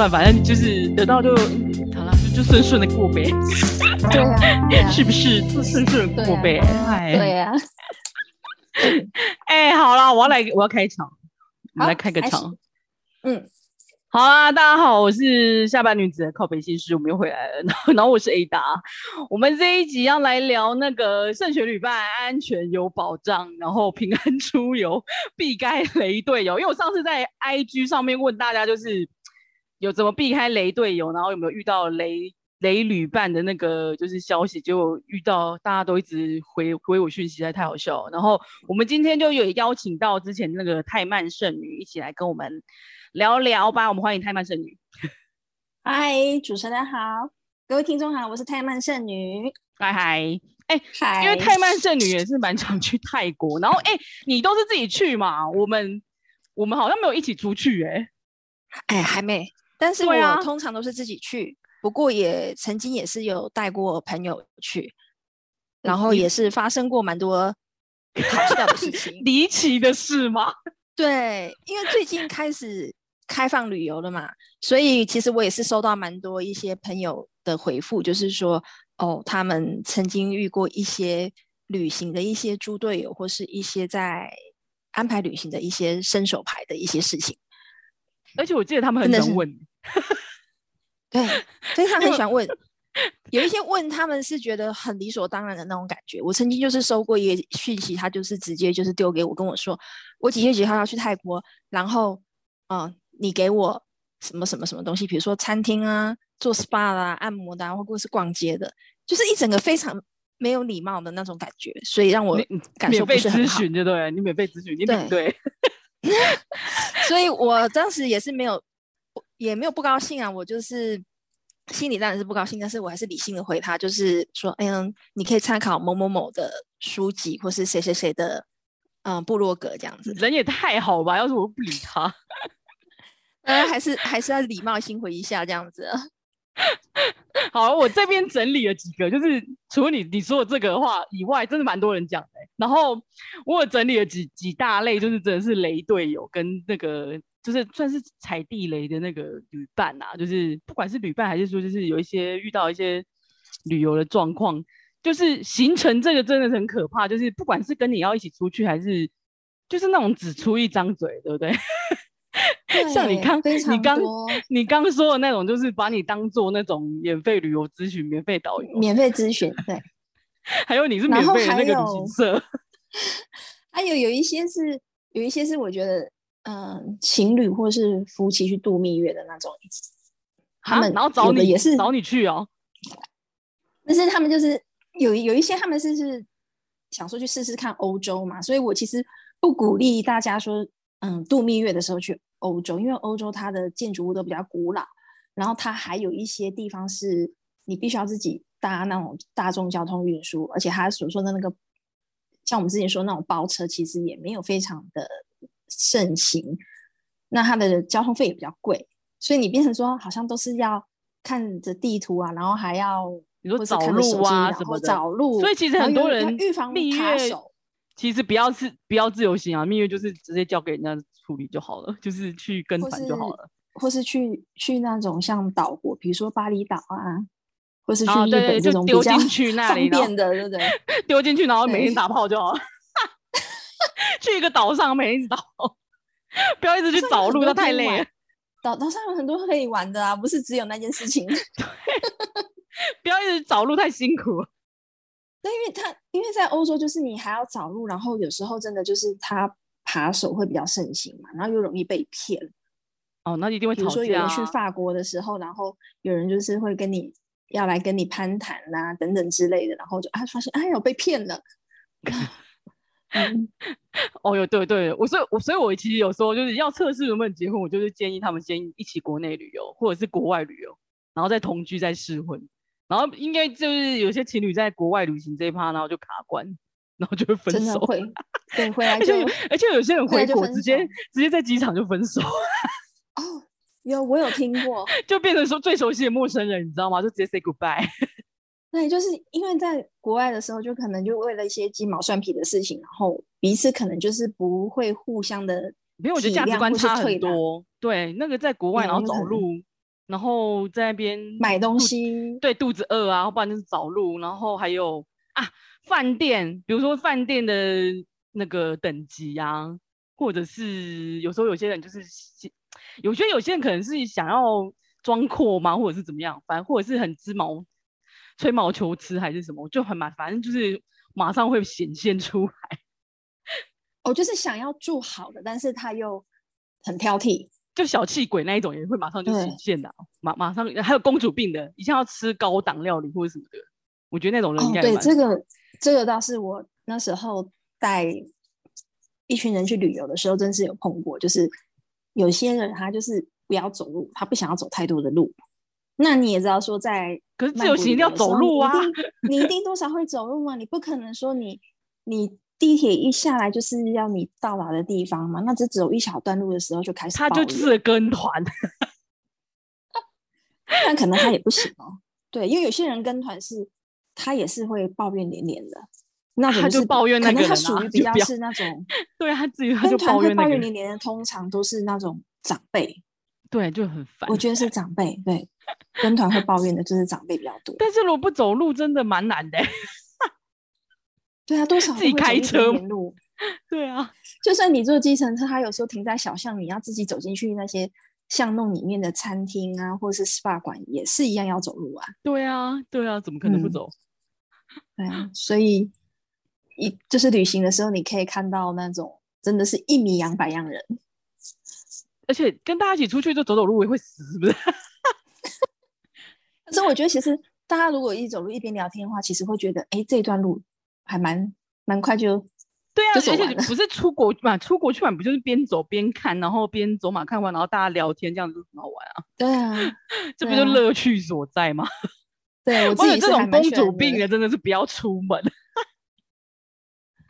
算反正就是得到就好了，就就顺顺的过呗。对啊，是不是就顺顺过呗？哎，对呀。哎，好了，我要来，我要开场，我们来开个场。嗯。好啊，大家好，我是下班女子的靠北心师，我们又回来了。然后，然后我是 Ada，我们这一集要来聊那个慎选旅伴，安全有保障，然后平安出游，避开雷队友。因为我上次在 IG 上面问大家，就是有怎么避开雷队友，然后有没有遇到雷雷旅伴的那个就是消息，结果遇到大家都一直回回我讯息，实在太好笑了。然后我们今天就有邀请到之前那个泰曼圣女一起来跟我们。聊聊吧，我们欢迎泰曼圣女。嗨，主持人好，各位听众好，我是泰曼圣女。嗨嗨，哎，嗨，因为泰曼圣女也是蛮常去泰国，然后哎，你都是自己去嘛？我们我们好像没有一起出去哎、欸，哎，还没。但是我通常都是自己去，啊、不过也曾经也是有带过朋友去，然后也是发生过蛮多好笑的事情，离奇的事吗？对，因为最近开始。开放旅游了嘛，所以其实我也是收到蛮多一些朋友的回复，就是说，哦，他们曾经遇过一些旅行的一些猪队友，或是一些在安排旅行的一些伸手牌的一些事情。而且我记得他们很想问，对，非常 很喜欢问。有一些问他们是觉得很理所当然的那种感觉。我曾经就是收过一个讯息，他就是直接就是丢给我，跟我说，我几月几号要去泰国，然后，嗯。你给我什么什么什么东西？比如说餐厅啊，做 SPA 啦、按摩的、啊，或者是逛街的，就是一整个非常没有礼貌的那种感觉，所以让我感受不是很好。免费咨询就对，你免费咨询，你对对。所以我当时也是没有，也没有不高兴啊，我就是心里当然是不高兴，但是我还是理性的回他，就是说，哎呀，你可以参考某某某的书籍，或是谁谁谁的嗯部落格这样子。人也太好吧？要是我不理他。呃，还是还是要礼貌性回一下这样子。好，我这边整理了几个，就是除了你你说的这个的话以外，真的蛮多人讲的。然后我有整理了几几大类，就是真的是雷队友跟那个就是算是踩地雷的那个旅伴啊，就是不管是旅伴还是说就是有一些遇到一些旅游的状况，就是行程这个真的很可怕，就是不管是跟你要一起出去，还是就是那种只出一张嘴，对不对？像你刚你刚你刚说的那种，就是把你当做那种免费旅游咨询、免费导游、免费咨询，对。还有你是免费的那个旅行社，还有有一些是有一些是我觉得，嗯、呃，情侣或是夫妻去度蜜月的那种，他们然后找你也是找你去哦。但是他们就是有有一些他们是是想说去试试看欧洲嘛，所以我其实不鼓励大家说。嗯，度蜜月的时候去欧洲，因为欧洲它的建筑物都比较古老，然后它还有一些地方是你必须要自己搭那种大众交通运输，而且他所说的那个，像我们之前说那种包车，其实也没有非常的盛行，那它的交通费也比较贵，所以你变成说好像都是要看着地图啊，然后还要你说找路啊什么的，找路，所以其实很多人预防蜜月。其实不要自不要自由行啊，蜜月就是直接交给人家处理就好了，就是去跟团就好了，或是，去去那种像岛国，比如说巴厘岛啊，或是去日本这种比较方便的，对不对？丢进去，然后每天打炮就好了。去一个岛上每天打炮，不要一直去找路，那太累了。岛岛上有很多可以玩的啊，不是只有那件事情。对，不要一直找路，太辛苦。对，因为他因为在欧洲，就是你还要找路，然后有时候真的就是他扒手会比较盛行嘛，然后又容易被骗。哦，那一定会。比如说有人去法国的时候，然后有人就是会跟你要来跟你攀谈啦、啊，等等之类的，然后就啊发现哎呦被骗了。嗯，哦哟，对对，我所以我所以我其实有时候就是要测试能不能结婚，我就是建议他们先一起国内旅游或者是国外旅游，然后再同居再试婚。然后应该就是有些情侣在国外旅行这一趴，然后就卡关，然后就会分手。会，对，回来就，而且，而且有些人回国直接直接在机场就分手。哦，有我有听过，就变成说最熟悉的陌生人，你知道吗？就直接 say goodbye。对，就是因为在国外的时候，就可能就为了一些鸡毛蒜皮的事情，然后彼此可能就是不会互相的，因为我觉得价值观差很多。对，那个在国外然后走路。然后在那边买东西，对，肚子饿啊，不然就是找路，然后还有啊，饭店，比如说饭店的那个等级啊，或者是有时候有些人就是，有些有些人可能是想要装阔嘛，或者是怎么样，反正或者是很织毛、吹毛求疵还是什么，就很麻烦，反正就是马上会显现出来。哦，就是想要住好的，但是他又很挑剔，就小气鬼那一种也会马上就显现的，马马上还有公主病的，一定要吃高档料理或者什么的，我觉得那种人应该、哦、对这个这个倒是我那时候带一群人去旅游的时候，真是有碰过，就是有些人他就是不要走路，他不想要走太多的路，那你也知道说在可是自由行一定要走路啊，你一定多少会走路嘛，你不可能说你你。地铁一下来就是要你到达的地方嘛，那只有一小段路的时候就开始，他就是跟团，但可能他也不行 哦。对，因为有些人跟团是，他也是会抱怨连连的，那种、他就抱怨那个人、啊，可能他属于比较是那种，对他自己跟团会抱怨连连的，通常都是那种长辈，对，就很烦。我觉得是长辈，对，跟团会抱怨的就是长辈比较多。但是如果不走路，真的蛮难的。对啊，多少自己开车路。对啊，就算你坐计程车，他有时候停在小巷，你要自己走进去那些巷弄里面的餐厅啊，或者是 SPA 馆，也是一样要走路啊。对啊，对啊，怎么可能不走？嗯、对啊，所以一就是旅行的时候，你可以看到那种真的是一米养百样人，而且跟大家一起出去就走走路也会死，是不是？可是我觉得，其实大家如果一走路一边聊天的话，其实会觉得，哎，这段路。还蛮蛮快就，对啊，而且不是出国嘛，出国去玩不就是边走边看，然后边走马看花，然后大家聊天，这样子很好玩啊。对啊，这不就乐趣所在吗？对，我自己这种公主病的真的是不要出门。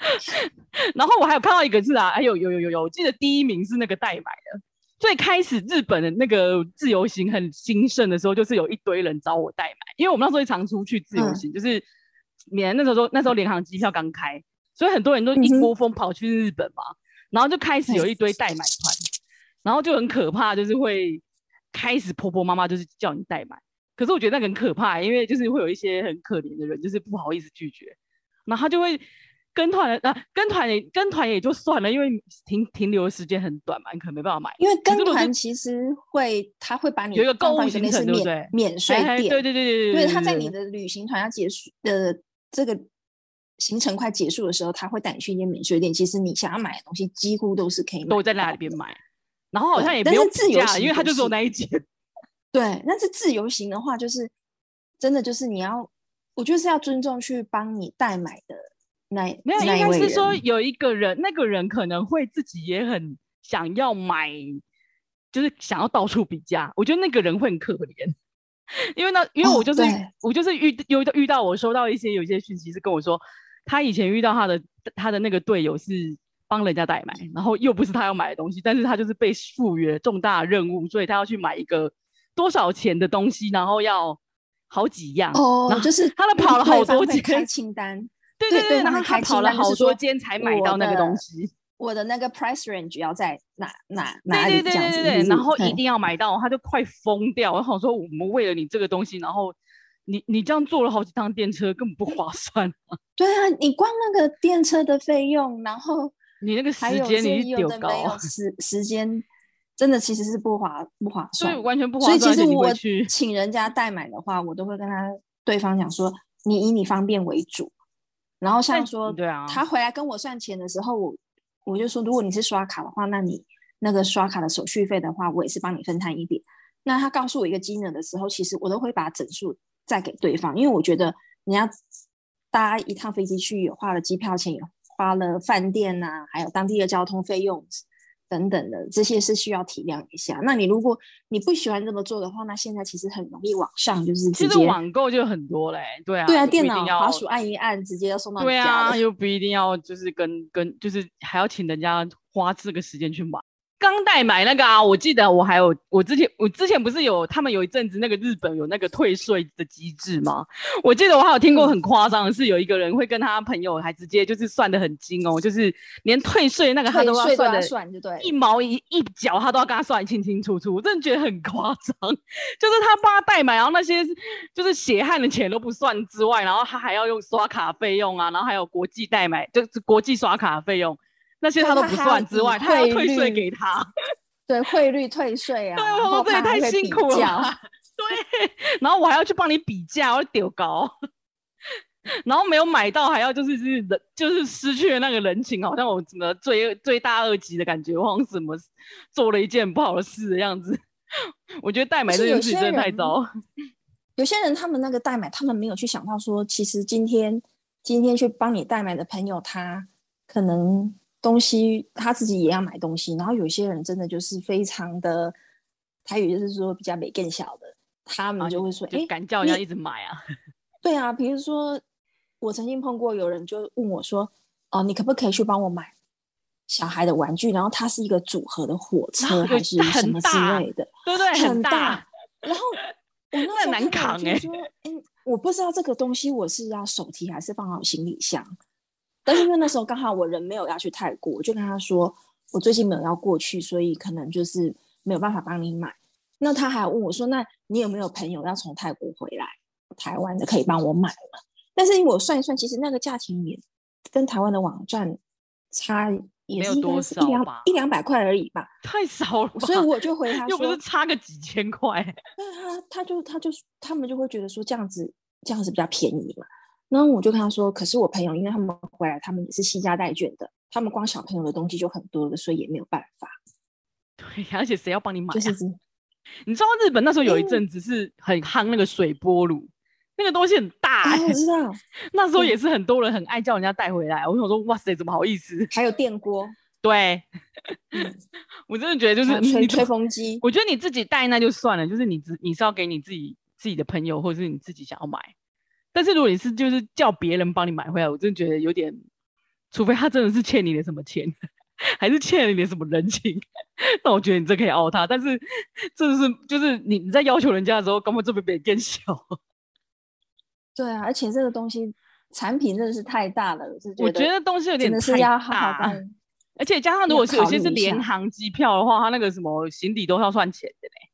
然后我还有看到一个字啊，哎有有有有有，我记得第一名是那个代买的。最开始日本的那个自由行很兴盛的时候，就是有一堆人找我代买，因为我们那时候常出去自由行，嗯、就是。免那时候说那时候联航机票刚开，所以很多人都一窝蜂跑去日本嘛，嗯、然后就开始有一堆代买团，然后就很可怕，就是会开始婆婆妈妈就是叫你代买，可是我觉得那个很可怕，因为就是会有一些很可怜的人，就是不好意思拒绝，然后他就会跟团啊，跟团也跟团也就算了，因为停停留的时间很短嘛，你可能没办法买。因为跟团其实会他会把你有一个购物行程，对不对？免税店，对对对对对对，因为他在你的旅行团要结束的。这个行程快结束的时候，他会带你去一间免税店。其实你想要买的东西，几乎都是可以买都在那里边买。然后好像也不用自由行，因为他就做那一间。对，那是自由行的话，就是真的就是你要，我觉得是要尊重去帮你代买的那没有，应该是说有一个人，那个人可能会自己也很想要买，就是想要到处比价。我觉得那个人会很可怜。因为那，因为我就是、哦、我就是遇有遇到我收到一些有一些讯息是跟我说，他以前遇到他的他的那个队友是帮人家代买，然后又不是他要买的东西，但是他就是被赋予了重大任务，所以他要去买一个多少钱的东西，然后要好几样哦，然后就是他都跑了好多间开清单，对对对，对，然后他跑了好多间才买到那个东西。我的那个 price range 要在哪哪哪里？对对对对对，然后一定要买到，他就快疯掉。我想说，我们为了你这个东西，然后你你这样坐了好几趟电车，根本不划算啊。对啊，你光那个电车的费用，然后你那个时间你丢高，时时间真的其实是不划不划算，所以完全不划算。所以其实我请人家代买的话，我都会跟他对方讲说，你以你方便为主。然后像说，对啊，他回来跟我算钱的时候，我。我就说，如果你是刷卡的话，那你那个刷卡的手续费的话，我也是帮你分摊一点。那他告诉我一个金额的时候，其实我都会把整数再给对方，因为我觉得你要搭一趟飞机去，有花了机票钱，也花了饭店呐、啊，还有当地的交通费用。等等的这些是需要体谅一下。那你如果你不喜欢这么做的话，那现在其实很容易网上就是直接，网购就很多嘞，对啊，对啊，电脑滑鼠按一按，直接要送到家。对啊，又不一定要就是跟跟就是还要请人家花这个时间去买。刚代买那个啊，我记得我还有我之前我之前不是有他们有一阵子那个日本有那个退税的机制吗？我记得我还有听过很夸张的是有一个人会跟他朋友还直接就是算的很精哦，就是连退税那个他都要算的，算就对，一毛一一角他都要跟他算清清楚楚，我真的觉得很夸张。就是他帮他代买，然后那些就是血汗的钱都不算之外，然后他还要用刷卡费用啊，然后还有国际代买就是国际刷卡费用。那些他都不算之外，他，他要退税给他，对汇率退税啊。对，我说这也太辛苦了。对，然后我还要去帮你比价，我丢高，然后没有买到，还要就是就是人就是失去了那个人情，好像我怎么罪罪大恶极的感觉，好像什么做了一件不好的事的样子。我觉得代买这件事情真的太糟。有些人他们那个代买，他们没有去想到说，其实今天今天去帮你代买的朋友，他可能。东西他自己也要买东西，然后有些人真的就是非常的台语，就是说比较没更小的，他们就会说：“哎、啊，敢叫人家一直买啊？” 对啊，比如说我曾经碰过有人就问我说：“哦，你可不可以去帮我买小孩的玩具？然后它是一个组合的火车还是什么之类的？对对，很大。然后 我那时候很难扛哎，说：“哎，我不知道这个东西我是要手提还是放好行李箱。”但是因为那时候刚好我人没有要去泰国，我就跟他说我最近没有要过去，所以可能就是没有办法帮你买。那他还问我说：“那你有没有朋友要从泰国回来台湾的，可以帮我买吗？”但是我算一算，其实那个价钱也跟台湾的网站差也是一两一两百块而已吧，太少了。所以我就回他说，又不是差个几千块。那他他就他就他们就会觉得说这样子这样子比较便宜嘛。然后我就跟他说：“可是我朋友，因为他们回来，他们也是携家带眷的，他们光小朋友的东西就很多了，所以也没有办法。对，而且谁要帮你买啊？就是你知道日本那时候有一阵子是很夯那个水波炉，那个东西很大欸，啊，我知道。那时候也是很多人很爱叫人家带回来。我想说，哇塞，怎么好意思？还有电锅，对，我真的觉得就是吹吹风机。我觉得你自己带那就算了，就是你自你是要给你自己自己的朋友，或者是你自己想要买。但是如果你是就是叫别人帮你买回来，我真的觉得有点，除非他真的是欠你的什么钱，还是欠了你的什么人情，那我觉得你这可以凹他。但是这是就是你你在要求人家的时候，根本这边变更小。对啊，而且这个东西产品真的是太大了，我觉得东西有点太大，而且加上如果是有些是联航机票的话，他那个什么行李都要算钱的嘞。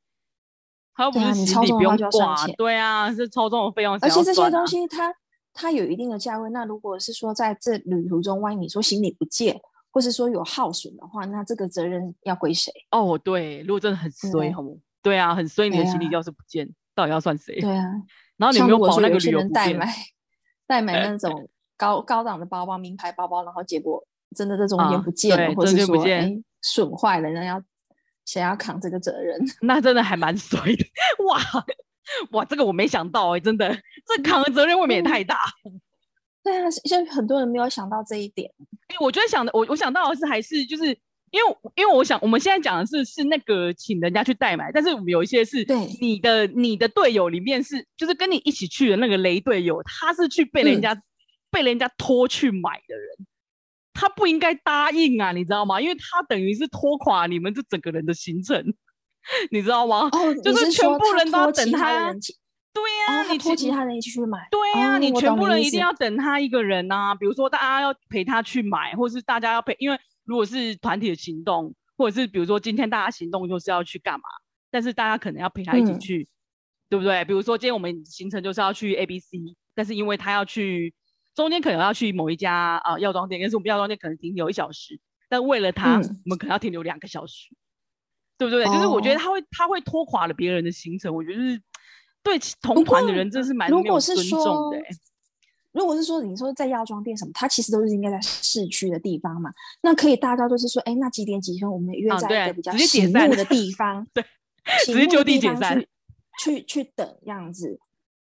还有不是行李不用挂，对啊，是超重的费用，而且这些东西它它有一定的价位。那如果是说在这旅途中，万一你说行李不见，或是说有耗损的话，那这个责任要归谁？哦，对，如果真的很衰，好不？对啊，很衰，你的行李要是不见，到底要算谁？对啊，然后你有没有保那个旅游代买代买那 种高高档的包包、名牌包包，然后结果真的这中间不见了，或是说哎损坏了，那要。谁要扛这个责任？那真的还蛮衰的哇哇！这个我没想到哎、欸，真的，这扛的责任未免也太大。对啊，现在很多人没有想到这一点。哎，我觉得想的，我我想到的是，还是就是因为因为我想，我们现在讲的是是那个请人家去代买，但是我们有一些是对你的你的队友里面是就是跟你一起去的那个雷队友，他是去被人家、嗯、被人家拖去买的人。他不应该答应啊，你知道吗？因为他等于是拖垮你们这整个人的行程，你知道吗？哦，就是全部人都要等他。对呀、啊，你拖其他人一起去买。对呀、啊哦，你全部人一定要等他一个人啊。比如说，大家要陪他去买，或者是大家要陪，因为如果是团体的行动，或者是比如说今天大家行动就是要去干嘛，但是大家可能要陪他一起去，嗯、对不对？比如说今天我们行程就是要去 A、B、C，但是因为他要去。中间可能要去某一家啊药妆店，但是我们药妆店可能停留一小时，但为了他，嗯、我们可能要停留两个小时，对不对？哦、就是我觉得他会他会拖垮了别人的行程，我觉得是对同团的人真是蛮没有尊重的。如果是说你说在药妆店什么，它其实都是应该在市区的地方嘛，那可以大家都是说，哎，那几点几分我们约在一个比较醒目的地方，啊、对，直接就地解散，去去等样子。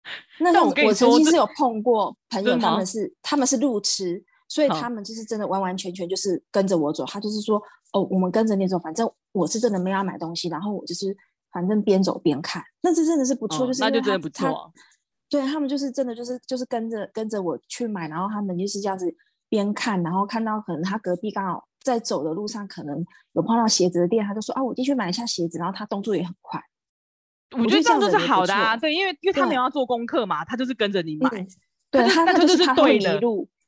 那我我曾经是有碰过朋友，他们是他们是路痴，所以他们就是真的完完全全就是跟着我走。他就是说，哦，我们跟着你走，反正我是真的没有要买东西，然后我就是反正边走边看。那这真的是不错，就是那就真的不错。对他们就是真的就是就是跟着跟着我去买，然后他们就是这样子边看，然后看到可能他隔壁刚好在走的路上可能有碰到鞋子的店，他就说啊，我进去买一下鞋子，然后他动作也很快。我觉得这样就是好的啊，对，因为因为他没有要做功课嘛，他就是跟着你买，对他那就是对的。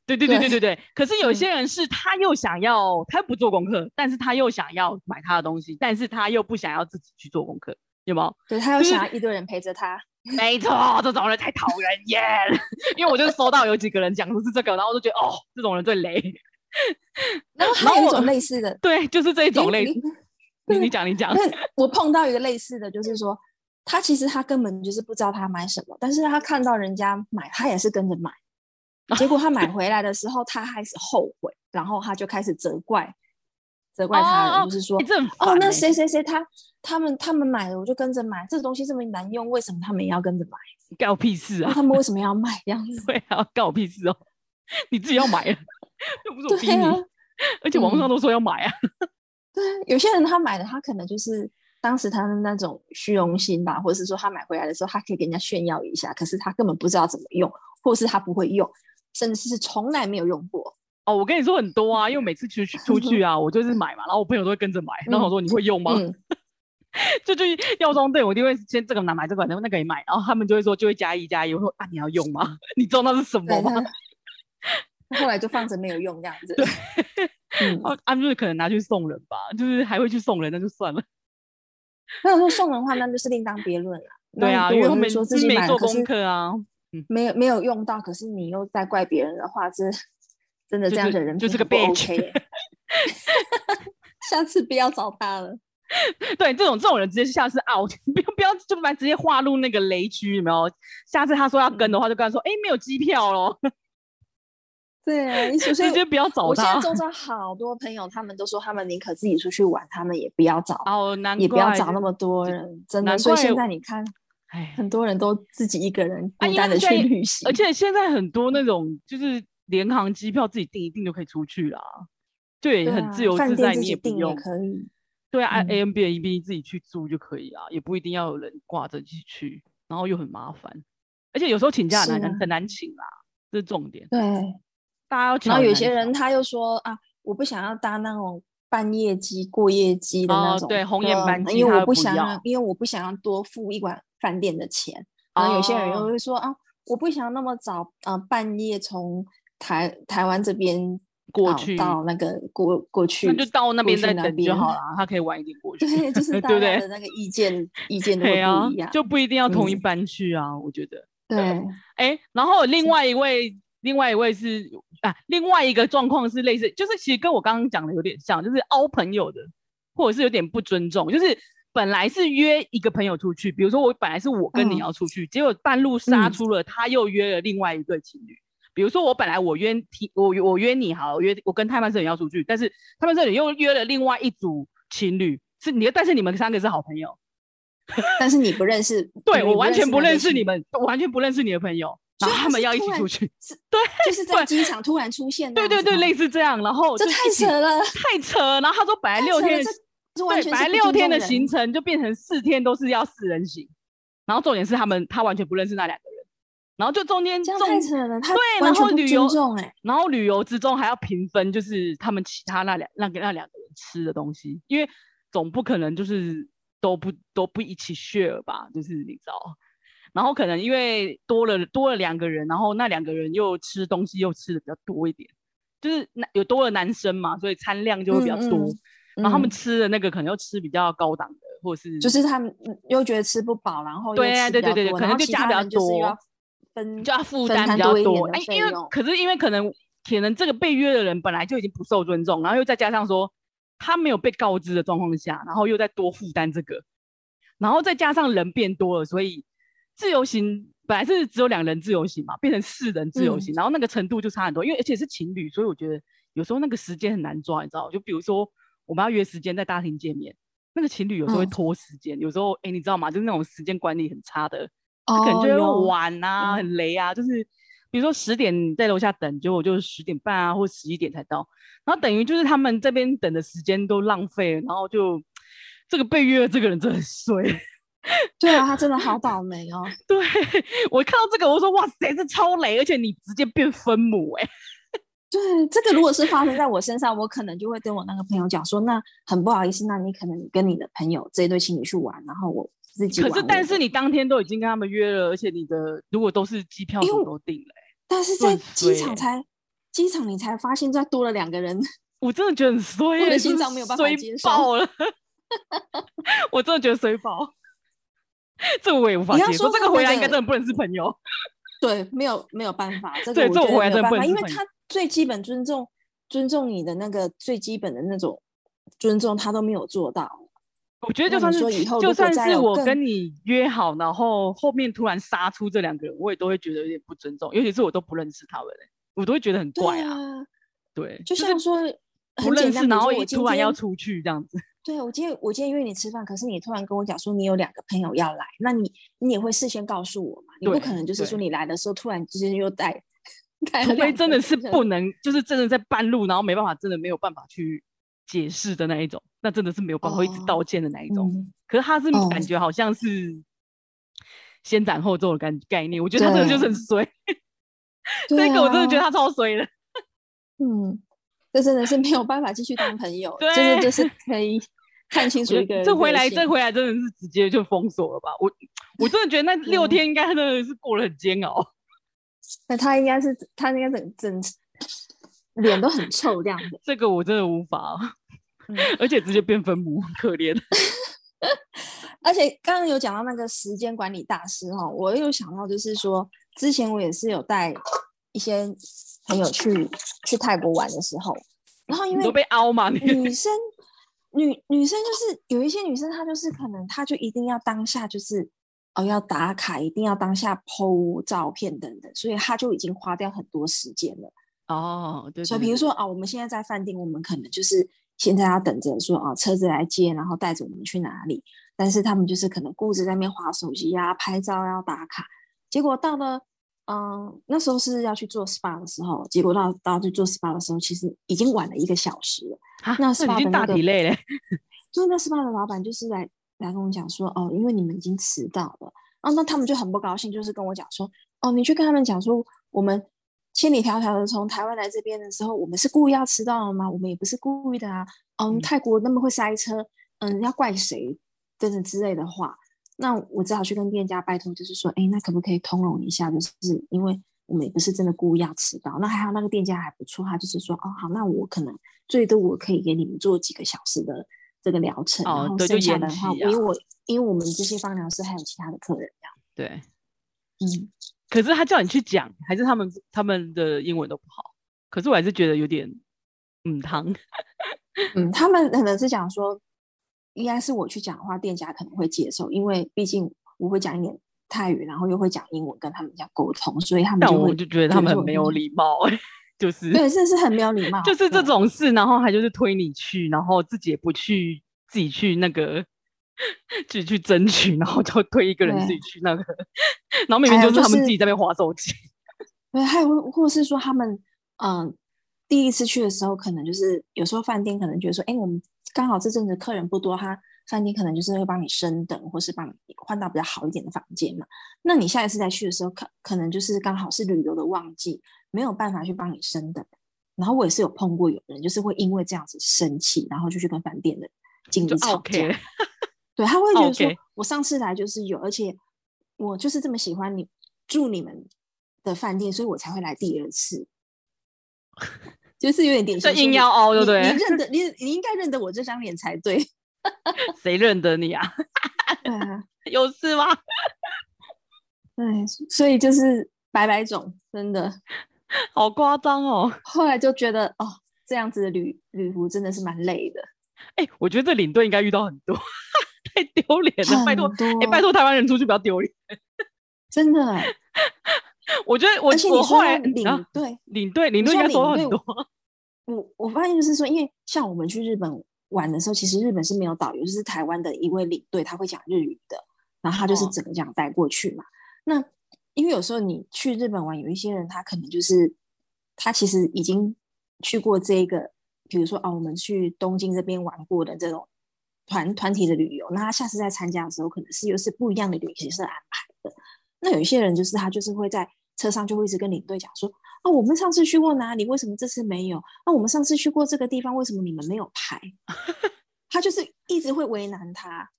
对对对对对对。可是有些人是他又想要，他又不做功课，但是他又想要买他的东西，但是他又不想要自己去做功课，有没有？对，他又想要一堆人陪着他。没错，这种人太讨人厌。因为我就收到有几个人讲的是这个，然后我就觉得哦，这种人最雷。然后还有一种类似的，对，就是这一种类。你你讲你讲。我碰到一个类似的就是说。他其实他根本就是不知道他买什么，但是他看到人家买，他也是跟着买，结果他买回来的时候，他开始后悔，然后他就开始责怪，责怪他人，哦、就是说，欸、哦，那谁谁谁他他们他们买了，我就跟着买，这个东西这么难用，为什么他们也要跟着买？干我屁事啊！他们为什么要买这样子？对啊，干我屁事哦！你自己要买了，又不是我逼你，啊、而且网络上都说要买啊。嗯、对，有些人他买的，他可能就是。当时他的那种虚荣心吧，或者是说他买回来的时候，他可以给人家炫耀一下，可是他根本不知道怎么用，或是他不会用，甚至是从来没有用过。哦，我跟你说很多啊，因为每次出去 出去啊，我就是买嘛，然后我朋友都会跟着买，然后我说你会用吗？嗯、就去药妆店，我一定会先这个拿买这个，然后那个也买，然后他们就会说就会加一加一，我说啊你要用吗？你知道那是什么吗？后来就放着没有用这样子。对，嗯，啊就是可能拿去送人吧，就是还会去送人，那就算了。那有说送的话，那就是另当别论了。对啊，因为没说自己没做功课啊，没有没有用到，可是你又在怪别人的话，这真的这样的人就是个 bitch。下次不要找他了。对，这种这种人直接下次 out，不要不要就把直接划入那个雷区，有没有？下次他说要跟的话，就跟他说，哎，没有机票咯。对啊，你首先就不要找他。我现在周遭好多朋友，他们都说他们宁可自己出去玩，他们也不要找哦，难也不要找那么多人，真的。所以现在你看，哎，很多人都自己一个人孤单的去旅行，而且现在很多那种就是联航机票自己订一订就可以出去啦，对，很自由自在，你也不用可以。对啊，A M B A B 自己去住就可以啊，也不一定要有人挂着一起去，然后又很麻烦，而且有时候请假很难很难请啦，这是重点。对。然后有些人他又说啊，我不想要搭那种半夜机、过夜机的那种，哦、对，红眼班机，因为我不想要，因为我不想要多付一晚饭店的钱。然后有些人又会说、哦、啊，我不想要那么早，呃，半夜从台台湾这边过去到那个过过去，那就到那边再等就好了，他可以晚一点过去，对，就是 大家的那个意见 意见都不一样，就不一定要同一班去啊，我觉得。对，哎，然后另外一位。另外一位是啊，另外一个状况是类似，就是其实跟我刚刚讲的有点像，就是凹朋友的，或者是有点不尊重，就是本来是约一个朋友出去，比如说我本来是我跟你要出去，嗯、结果半路杀出了他又约了另外一对情侣，嗯、比如说我本来我约我我约你好，我约我跟泰曼社人要出去，但是泰曼这里又约了另外一组情侣，是你，但是你们三个是好朋友，但是你不认识，对我完全不认识你们，我完全不认识你的朋友。然后他们要一起出去，对，就是在机场突然出现，对对对，类似这样。然后这太扯了，太扯。然后他说本来六天，对，本来六天的行程就变成四天都是要四人行。然后重点是他们他完全不认识那两个人。然后就中间这样太扯了，对，然后旅游，然后旅游之中还要平分，就是他们其他那两那个那两个人吃的东西，因为总不可能就是都不都不一起 share 吧，就是你知道。然后可能因为多了多了两个人，然后那两个人又吃东西又吃的比较多一点，就是男有多了男生嘛，所以餐量就会比较多。嗯嗯、然后他们吃的那个可能又吃比较高档的，或是就是他们又觉得吃不饱，然后对对对对对，可能就加比较多，分就要负担比较多。哎，因为可是因为可能可能这个被约的人本来就已经不受尊重，然后又再加上说他没有被告知的状况下，然后又再多负担这个，然后再加上人变多了，所以。自由行本来是只有两人自由行嘛，变成四人自由行，嗯、然后那个程度就差很多，因为而且是情侣，所以我觉得有时候那个时间很难抓，你知道？就比如说我们要约时间在大厅见面，那个情侣有时候会拖时间，嗯、有时候哎，你知道吗？就是那种时间管理很差的，他可能就会晚啊，哦、很雷啊，就是比如说十点在楼下等，结果就是十点半啊或十一点才到，然后等于就是他们这边等的时间都浪费了，然后就这个被约的这个人真的很衰。对啊，他真的好倒霉哦。对，我看到这个，我说哇塞，这超雷，而且你直接变分母哎。对，这个如果是发生在我身上，我可能就会跟我那个朋友讲说，那很不好意思，那你可能跟你的朋友这一对情侣去玩，然后我自己。可是，但是你当天都已经跟他们约了，而且你的如果都是机票都都订了，但是在机场才机场你才发现再多了两个人，我真的觉得很衰，我的心脏没有办法接受爆了，我真的觉得衰爆，这我也无法接受，这个回来应该真的不能是朋友。对，没有没有办法，这个我回来真的不能，因为他最基本尊重尊重你的那个最基本的那种尊重，他都没有做到。我觉得就算是以后就算是我跟你约好，然后后面突然杀出这两个人，我也都会觉得有点不尊重，尤其是我都不认识他们，我都会觉得很怪啊。对，就像说不认识，然后一突然要出去这样子。对，我今天我今天约你吃饭，可是你突然跟我讲说你有两个朋友要来，那你你也会事先告诉我嘛？你不可能就是说你来的时候突然之间又带，除非真的是不能，就是真的在半路，然后没办法，真的没有办法去解释的那一种，那真的是没有办法会一直道歉的那一种。可是他是感觉好像是先斩后奏的概概念，我觉得他真的就是很衰，这个我真的觉得他超衰的，嗯。这真的是没有办法继续当朋友，真的就是可以看清楚一个人。这回来，这回来真的是直接就封锁了吧？我我真的觉得那六天应该真的是过得很煎熬。那他应该是他应该整整脸都很臭这样子。这个我真的无法，嗯、而且直接变分母，可怜。而且刚刚有讲到那个时间管理大师哈，我又想到就是说，之前我也是有带一些。朋友去去泰国玩的时候，然后因为都被凹嘛，女生女女生就是有一些女生，她就是可能她就一定要当下就是哦要打卡，一定要当下 po 照片等等，所以她就已经花掉很多时间了。哦，对，对，对。所以比如说啊、哦，我们现在在饭店，我们可能就是现在要等着说啊、哦，车子来接，然后带着我们去哪里，但是他们就是可能顾着在那边划手机呀、拍照要打卡，结果到了。嗯，那时候是要去做 SPA 的时候，结果到到去做 SPA 的时候，其实已经晚了一个小时了。啊，那 SPA 的那个，已经大体累了。所以那 SPA 的老板就是来来跟我讲说，哦，因为你们已经迟到了，啊，那他们就很不高兴，就是跟我讲说，哦，你去跟他们讲说，我们千里迢迢的从台湾来这边的时候，我们是故意要迟到了吗？我们也不是故意的啊。嗯，泰国那么会塞车，嗯，要怪谁？等等之类的话。那我只好去跟店家拜托，就是说，哎，那可不可以通融一下？就是因为我们也不是真的故意要迟到。那还好，那个店家还不错，他就是说，哦，好，那我可能最多我可以给你们做几个小时的这个疗程，哦、然后剩下的话，啊、因为我因为我们这些芳疗师还有其他的客人，这样。对，嗯。可是他叫你去讲，还是他们他们的英文都不好？可是我还是觉得有点，嗯，汤。嗯，他们可能是讲说。应该是我去讲的话，店家可能会接受，因为毕竟我会讲一点泰语，然后又会讲英文跟他们家沟通，所以他们就我就觉得他们很没有礼貌，就是对，这是很没有礼貌，就是这种事，然后还就是推你去，然后自己也不去，自己去那个，自己去争取，然后就推一个人自己去那个，然后明明就是他们自己在那边划手机。对，还有或者是说他们嗯，第一次去的时候，可能就是有时候饭店可能觉得说，哎，我们。刚好这阵子客人不多，他饭店可能就是会帮你升等，或是帮你换到比较好一点的房间嘛。那你下一次再去的时候，可可能就是刚好是旅游的旺季，没有办法去帮你升等。然后我也是有碰过有人，就是会因为这样子生气，然后就去跟饭店的 经理吵架。Okay. 对，他会 觉得说，Okay. 我上次来就是有，而且我就是这么喜欢你住你们的饭店，所以我才会来第二次。就是有点点，这硬要凹，对不对？你认得你，你应该认得我这张脸才对。谁认得你啊？对啊，有事吗？对，所以就是白白种，真的好夸张哦。后来就觉得，哦，这样子的旅旅途真的是蛮累的。哎、欸，我觉得这领队应该遇到很多，太丢脸了。拜托，哎、欸，拜托台湾人出去不要丢脸，真的。我觉得我，我后来领队领队领队应该收很多。我我发现就是说，因为像我们去日本玩的时候，其实日本是没有导游，就是台湾的一位领队，他会讲日语的，然后他就是整个这样带过去嘛。哦、那因为有时候你去日本玩，有一些人他可能就是他其实已经去过这个，比如说啊，我们去东京这边玩过的这种团团体的旅游，那他下次再参加的时候，可能是又是不一样的旅行社安排的。那有一些人就是他就是会在车上就会一直跟领队讲说：“啊，我们上次去过哪里？为什么这次没有？啊，我们上次去过这个地方，为什么你们没有排？” 他就是一直会为难他。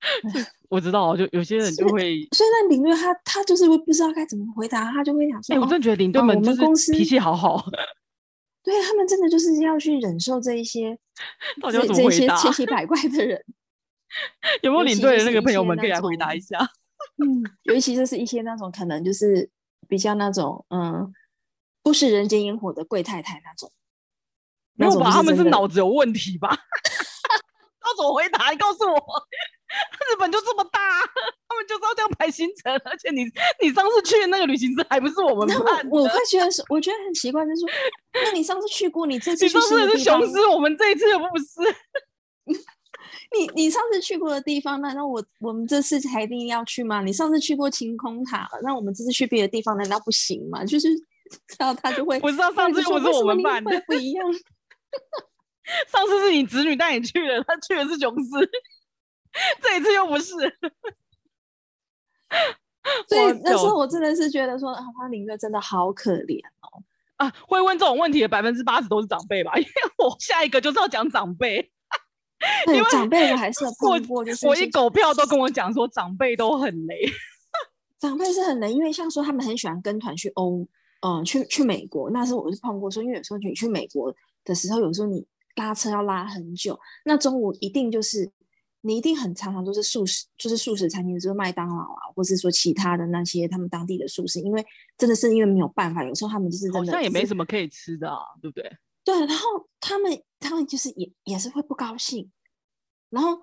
我知道，就有些人就会，所以那领队他他就是会不知道该怎么回答，他就会想说：“哎、欸，我真的觉得领队们、哦、我们公司脾气好好。”对，他们真的就是要去忍受这一些，到底要怎么回答？这些千奇百怪的人，有没有领队的那个朋友们可以来回答一下？嗯，尤其就是一些那种可能就是比较那种嗯，不食人间烟火的贵太太那种，没有吧？他们是脑子有问题吧？要怎么回答？你告诉我。日本就这么大，他们就是要这样排行程，而且你你上次去的那个旅行社还不是我们。我会觉得是，我觉得很奇怪，就是说，那你上次去过，你这次去你上次是雄狮，我们这一次又不是。你你上次去过的地方，难道我我们这次才一定要去吗？你上次去过晴空塔，那我们这次去别的地方难道不行吗？就是，然后他就会，我知道上次又不是我们办的，不一样。上次是你侄女带你去的，他去的是琼斯。这一次又不是，所以那时候我真的是觉得说，啊，他领队真的好可怜哦。啊，会问这种问题的百分之八十都是长辈吧？因为我下一个就是要讲长辈，因为长辈我还是碰过，就是我一狗票都跟我讲说长辈都很雷，长辈是很雷，因为像说他们很喜欢跟团去欧，嗯，去去美国，那时候我是碰过说，因为有时候你去美国的时候，有时候你拉车要拉很久，那中午一定就是。你一定很常常都是素食，就是素食餐厅，就是麦当劳啊，或是说其他的那些他们当地的素食，因为真的是因为没有办法，有时候他们就是真的，好像也没什么可以吃的啊，对不对？对，然后他们他们就是也也是会不高兴，然后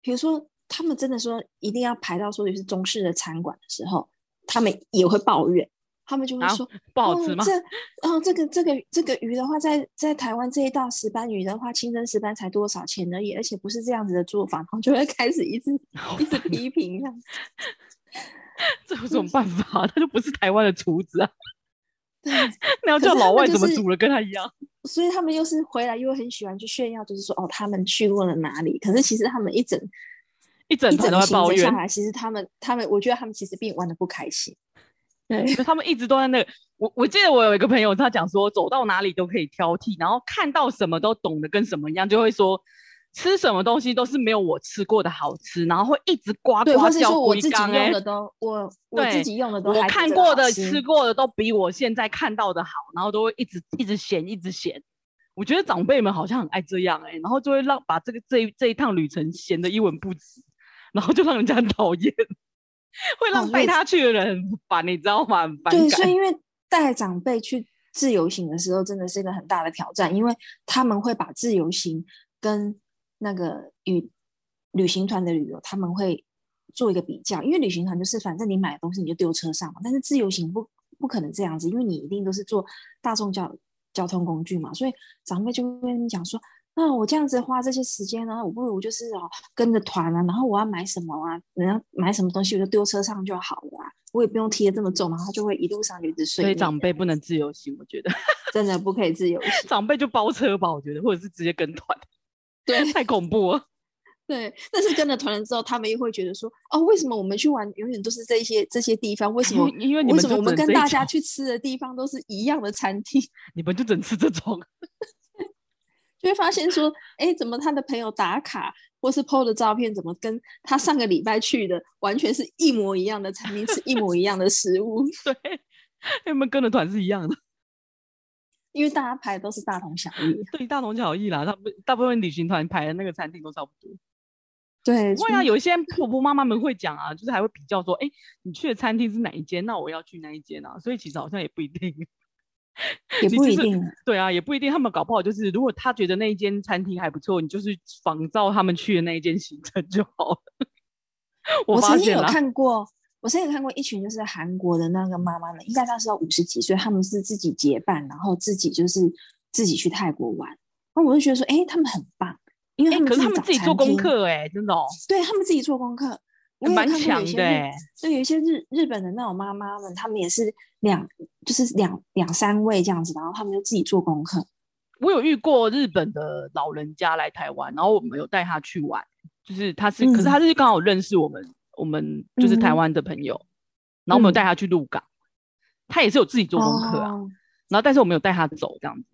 比如说他们真的说一定要排到说是中式的餐馆的时候，他们也会抱怨。他们就会说不好吃吗？哦、这，哦，这个这个这个鱼的话，在在台湾这一道石斑鱼的话，清蒸石斑才多少钱而已，而且不是这样子的做法，然后就会开始一直 一直批评这样。这有什么办法？他就不是台湾的厨子啊。对，那要叫老外怎么煮了跟他一样？所以他们又是回来又很喜欢去炫耀，就是说哦，他们去过了哪里？可是其实他们一整一整团都在抱怨。下来，其实他们他们，我觉得他们其实并玩的不开心。对，他们一直都在那个。我我记得我有一个朋友，他讲说，走到哪里都可以挑剔，然后看到什么都懂得跟什么一样，就会说吃什么东西都是没有我吃过的好吃，然后会一直呱呱叫。或是说我自己用的都我我自己用的都我看过的吃过的都比我现在看到的好，然后都会一直一直嫌一直嫌。我觉得长辈们好像很爱这样哎、欸，然后就会让把这个这一这一趟旅程嫌得一文不值，然后就让人家很讨厌。会让带他去的人很烦，你知道吗？很烦。对，所以因 为带长辈去自由行的时候，真的是一个很大的挑战，因为他们会把自由行跟那个与旅行团的旅游，他们会做一个比较。因为旅行团就是反正你买的东西你就丢车上嘛，但是自由行不不可能这样子，因为你一定都是坐大众交交通工具嘛，所以长辈就会跟你讲说。那我这样子花这些时间呢，我不如就是哦跟着团啊，然后我要买什么啊，人家买什么东西我就丢车上就好了啊，我也不用提的这么重，然后就会一路上就一直睡。所以长辈不能自由行，我觉得真的不可以自由行。长辈就包车吧，我觉得，或者是直接跟团。对，太恐怖了。对，但是跟了团了之后，他们又会觉得说，哦，为什么我们去玩永远都是这些这些地方？为什么？因为你们为什么我们跟大家去吃的地方都是一样的餐厅？你们就只吃这种。就会发现说，哎，怎么他的朋友打卡或是 PO 的照片，怎么跟他上个礼拜去的完全是一模一样的餐厅，吃一模一样的食物？对，他们跟的团是一样的，因为大家排的都是大同小异。对，大同小异啦，他们大部分旅行团排的那个餐厅都差不多。对，会啊，有一些婆婆妈妈们会讲啊，就是还会比较说，哎，你去的餐厅是哪一间？那我要去那一间啊？所以其实好像也不一定。也 不一定，对啊，也不一定。他们搞不好就是，如果他觉得那一间餐厅还不错，你就是仿照他们去的那一间行程就好了。我，我曾经有看过，我之前有看过一群就是韩国的那个妈妈们，应该那时候五十几岁，他们是自己结伴，然后自己就是自己去泰国玩。那我就觉得说，哎、欸，他们很棒，因为他们、欸、可是他们自己做功课，哎，真的，哦，对他们自己做功课。我蛮强的，对，有一些日日本的那种妈妈们，他们也是两，就是两两三位这样子，然后他们就自己做功课。我有遇过日本的老人家来台湾，然后我们有带他去玩，就是他是，嗯、可是他是刚好认识我们，我们就是台湾的朋友，嗯、然后我们有带他去鹿港，他也是有自己做功课啊。哦、然后，但是我没有带他走这样子，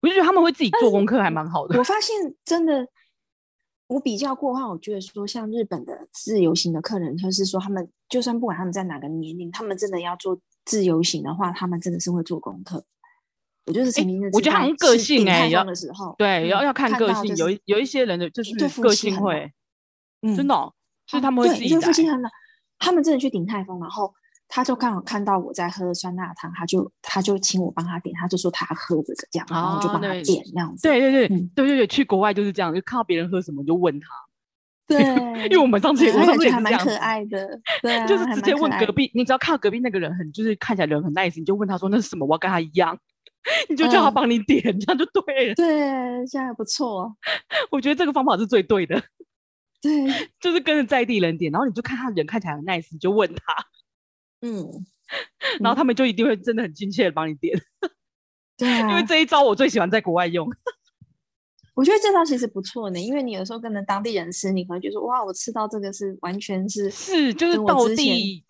我就觉得他们会自己做功课还蛮好的。我发现真的，我比较过的话，我觉得说像日本的自由行的客人，就是说他们就算不管他们在哪个年龄，他们真的要做自由行的话，他们真的是会做功课。我就是曾经，我觉得他们个性哎、欸，要的时候，对，要要看个性，有一有一些人的就是个性会，嗯，真的、喔，是他们会自己来。他们真的去鼎泰丰，然后他就刚好看到我在喝酸辣汤，他就他就请我帮他点，他就说他喝这个这样，然后就帮他点这样子。对对对对对对，去国外就是这样，就看到别人喝什么就问他。对，因为我们上次也我上次也还蛮可爱的，对，就是直接问隔壁，你只要看到隔壁那个人很就是看起来人很 nice，你就问他说那是什么，我要跟他一样。你就叫他帮你点，嗯、这样就对了。对，这样还不错。我觉得这个方法是最对的。对，就是跟着在地人点，然后你就看他人看起来很 nice，你就问他。嗯。然后他们就一定会真的很亲切的帮你点。对啊。因为这一招我最喜欢在国外用。我觉得这招其实不错呢，因为你有时候跟着当地人吃，你可能就说哇，我吃到这个是完全是是就是到地。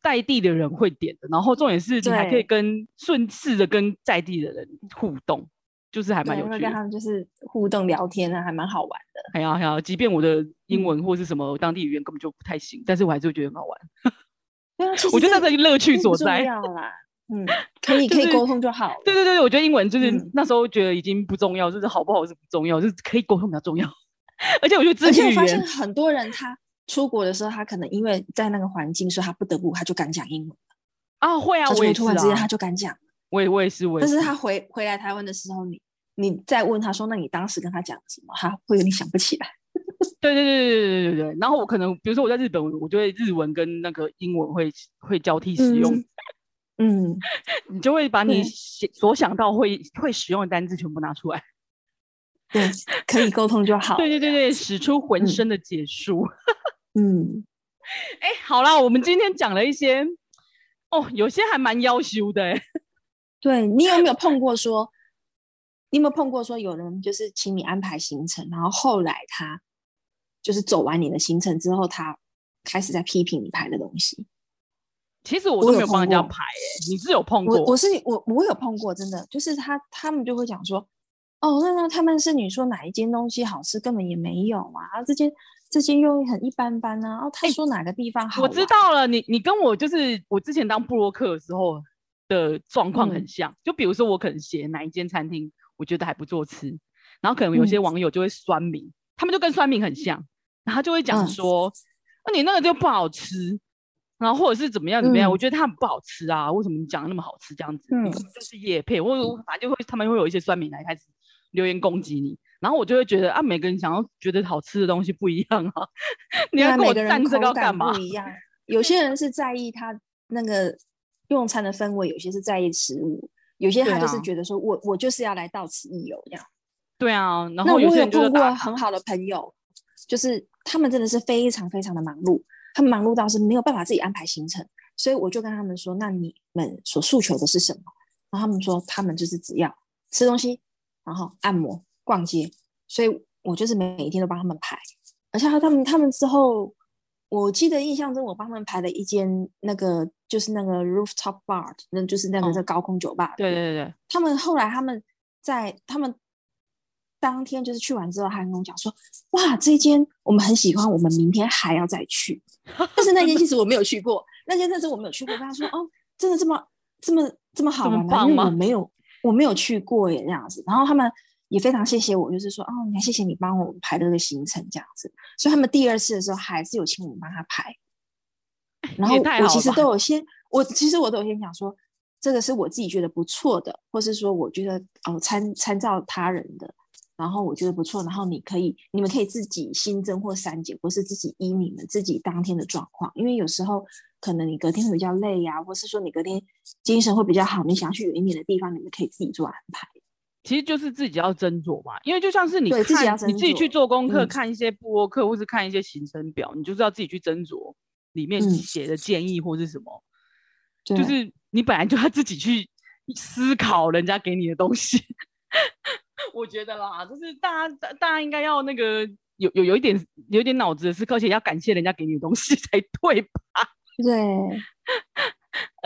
在地的人会点的，然后重点是你还可以跟顺势的跟在地的人互动，就是还蛮有趣的。跟他们就是互动聊天啊，还蛮好玩的。还要还要，即便我的英文或是什么当地语言根本就不太行，嗯、但是我还是会觉得很好玩。对啊，我觉得那是乐趣所在。嗯，可以可以沟通就好。对对对，我觉得英文就是那时候觉得已经不重要，就是好不好是不重要，就是可以沟通比较重要。而且我觉得，而且我发现很多人他。出国的时候，他可能因为在那个环境，所以他不得不，他就敢讲英文啊，会啊，我也突然之间他就敢讲。我也我也是，我也是。但是他回回来台湾的时候，你你再问他说，那你当时跟他讲什么？他会有点想不起来。对对对对对对对。然后我可能，比如说我在日本，我就会日文跟那个英文会会交替使用。嗯，嗯 你就会把你所想到会会使用的单字全部拿出来。对，可以沟通就好。对对对对，使出浑身的解数。嗯，哎，好啦，我们今天讲了一些，哦，有些还蛮要羞的，哎，对，你有没有碰过说，你有没有碰过说有人就是请你安排行程，然后后来他就是走完你的行程之后，他开始在批评你排的东西？其实我都没有帮人家排，哎，你是有碰过？我我是我我有碰过，真的就是他他们就会讲说，哦，那那他们是你说哪一间东西好吃，根本也没有啊，这间。这间又很一般般呢、啊。哦，他说哪个地方好？我知道了，你你跟我就是我之前当布洛克的时候的状况很像。嗯、就比如说我可能写哪一间餐厅，我觉得还不错吃，然后可能有些网友就会酸民，嗯、他们就跟酸民很像，然后就会讲说，那、你那个就不好吃，然后或者是怎么样怎么样，嗯、我觉得它很不好吃啊，为什么你讲的那么好吃这样子？嗯，就是叶配，或者反正就会他们会有一些酸民来开始留言攻击你。然后我就会觉得啊，每个人想要觉得好吃的东西不一样啊。你要跟我站这个干嘛？不一样。有些人是在意他那个用餐的氛围，有些是在意食物，有些他就是觉得说我我就是要来到此一游这样。对啊，然后我有碰过很好的朋友，就是他们真的是非常非常的忙碌，他们忙碌到是没有办法自己安排行程，所以我就跟他们说：“那你们所诉求的是什么？”然后他们说：“他们就是只要吃东西，然后按摩。”逛街，所以我就是每一天都帮他们排，而且他们他们之后，我记得印象中我帮他们排了一间那个就是那个 rooftop bar，那就是那个在高空酒吧。对对对，他们后来他们在他们当天就是去完之后，还跟我讲说：“哇，这间我们很喜欢，我们明天还要再去。”但是那间其实我没有去过，那间那时候我没有去过。跟他说：“哦，真的这么这么这么好玩吗？因为我没有我没有去过耶，这样子。”然后他们。也非常谢谢我，就是说，哦，你还谢谢你帮我们排了个行程这样子，所以他们第二次的时候还是有请我们帮他排。然后我其实都有先，我其实我都有先讲说，这个是我自己觉得不错的，或是说我觉得哦参参照他人的，然后我觉得不错，然后你可以你们可以自己新增或删减，或是自己依你们自己当天的状况，因为有时候可能你隔天会比较累呀、啊，或是说你隔天精神会比较好，你想要去远一点的地方，你们可以自己做安排。其实就是自己要斟酌嘛，因为就像是你看自你自己去做功课，嗯、看一些部落客，或是看一些行程表，你就是要自己去斟酌里面写的建议或是什么，嗯、就是你本来就要自己去思考人家给你的东西。我觉得啦，就是大家大家应该要那个有有有一点有一点脑子的思考，而且要感谢人家给你的东西才对吧？对。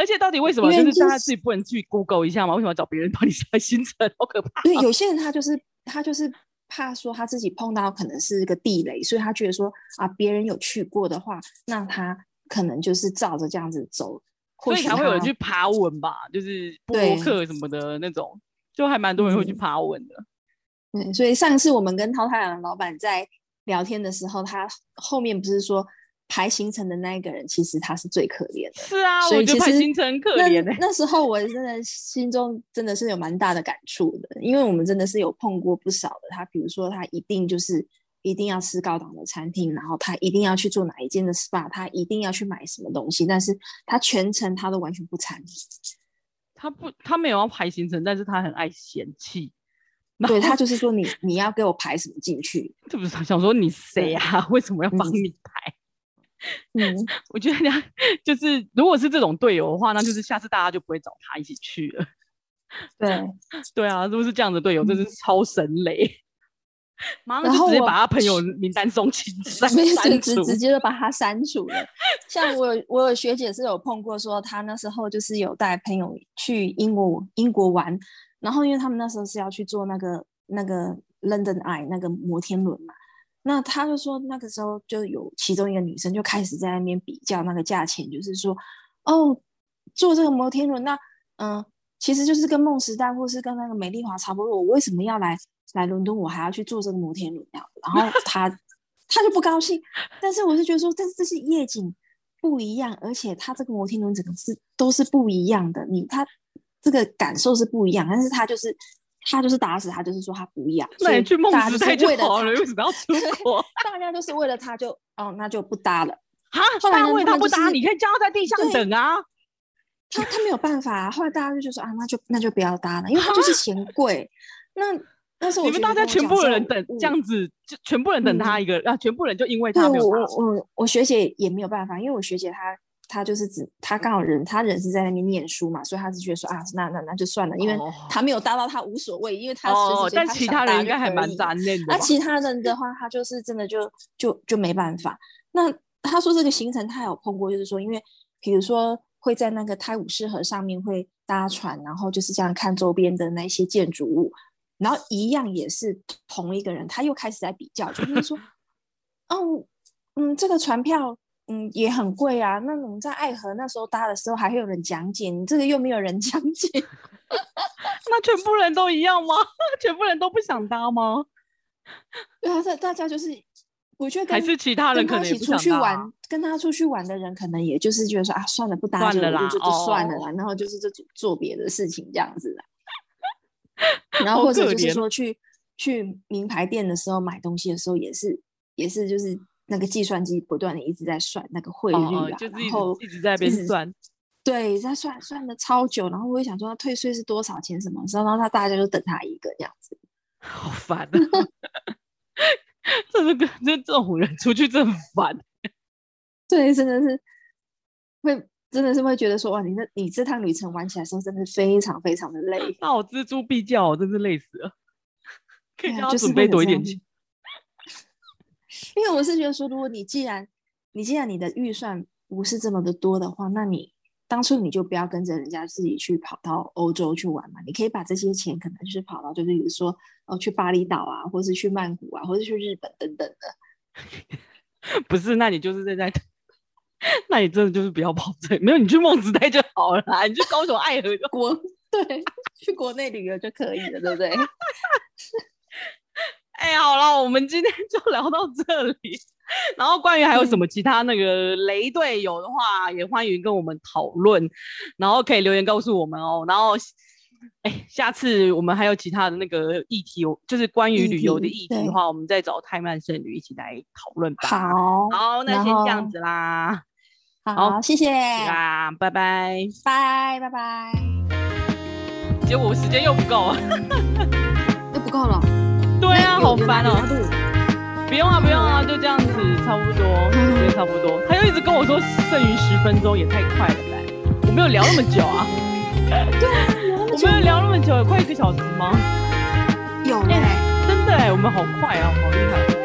而且到底为什么？就是大家自己不能去 Google 一下吗？为什么要找别人帮你 排行程？好可怕！对，有些人他就是他就是怕说他自己碰到可能是一个地雷，所以他觉得说啊，别人有去过的话，那他可能就是照着这样子走，所以才会有人去爬文吧，就是博客什么的那种，就还蛮多人会去爬文的。对，所以上一次我们跟桃太郎老板在聊天的时候，他后面不是说。排行程的那一个人，其实他是最可怜的。是啊，所以其实我觉得排行程可怜、欸。那那时候我真的心中真的是有蛮大的感触的，因为我们真的是有碰过不少的他，比如说他一定就是一定要吃高档的餐厅，然后他一定要去做哪一间的 SPA，他一定要去买什么东西，但是他全程他都完全不参与。他不，他没有要排行程，但是他很爱嫌弃。对，他就是说你你要给我排什么进去？是不是想说你谁啊？为什么要帮你排？嗯 嗯，我觉得这样 就是，如果是这种队友的话，那就是下次大家就不会找他一起去了。对，对啊，如果是这样的队友，真是超神雷，马上就直接把他朋友名单送清，直直直接就把他删除了。像我有我有学姐是有碰过，说她那时候就是有带朋友去英国英国玩，然后因为他们那时候是要去做那个那个 London Eye 那个摩天轮嘛。那他就说，那个时候就有其中一个女生就开始在那边比较那个价钱，就是说，哦，坐这个摩天轮，那嗯，其实就是跟梦时代或是跟那个美丽华差不多。我为什么要来来伦敦，我还要去坐这个摩天轮？然后 他他就不高兴。但是我是觉得说，但是这是夜景不一样，而且他这个摩天轮整个是都是不一样的，你他这个感受是不一样，但是他就是。他就是打死他，就是说他不要。那你去梦时代就好了，为什么要出国？大家就是为了他就哦，那就不搭了 啊。后来为他不搭，你可以叫他在地上等啊。他他没有办法，后来大家就就说啊，那就那就不要搭了，因为他就是嫌贵。那那时候你们大家全部人等这样子，就全部人等他一个啊，全部人就因为他没有。我我我学姐也没有办法，因为我学姐她。他就是指他刚好人，他人是在那边念书嘛，所以他是觉得说啊，那那那就算了，因为他没有搭到，他无所谓，因为他哦、但其他人应该还蛮残念的。那其他人的话，他就是真的就就就没办法。那他说这个行程他有碰过，就是说，因为比如说会在那个泰晤士河上面会搭船，然后就是这样看周边的那些建筑物，然后一样也是同一个人，他又开始在比较，就是说，哦，嗯，这个船票。嗯，也很贵啊。那我们在爱河那时候搭的时候，还会有人讲解，你这个又没有人讲解，那全部人都一样吗？全部人都不想搭吗？对啊，大大家就是，我觉得还是其他人可能一起出去玩，跟他出去玩的人，可能也就是觉得说啊，算了，不搭了啦，就就算了啦，哦、然后就是就做别的事情这样子。然后或者就是说去去名牌店的时候买东西的时候，也是也是就是。那个计算机不断的一直在算那个汇率啊，哦、然后一直在那边算，对，在算算的超久，然后我也想说他退税是多少钱什么时候，然后他大家就等他一个这样子，好烦啊！这是跟 这这种人出去真烦，对，真的是会真的是会觉得说哇，你这你这趟旅程玩起来的时候真的非常非常的累，那我錙铢必较，我真是累死了，可以叫他准备多一点钱。因为我是觉得说，如果你既然你既然你的预算不是这么的多的话，那你当初你就不要跟着人家自己去跑到欧洲去玩嘛。你可以把这些钱可能就是跑到，就是比如说哦去巴厘岛啊，或是去曼谷啊，或是去日本等等的。不是，那你就是在在，那你真的就是不要跑这，没有你去梦时代就好了啦，你去高雄爱河就国 对，去国内旅游就可以了，对不对？哎、欸，好了，我们今天 就聊到这里。然后关于还有什么其他那个雷队友的话，嗯、也欢迎跟我们讨论，然后可以留言告诉我们哦。然后，哎、欸，下次我们还有其他的那个议题，就是关于旅游的议题的话，我们再找泰曼圣女一起来讨论吧。好，好，那先这样子啦。好，好谢谢啊，拜拜，拜拜拜。结果我时间又不够了，又不够了。对啊，好烦哦！不用啊，不用啊，就这样子，差不多，时间差不多。他又一直跟我说剩余十分钟，也太快了呗！我没有聊那么久啊。对啊，我们 聊那么久，有快一个小时吗？有哎、欸，真的哎，我们好快啊，好厉害。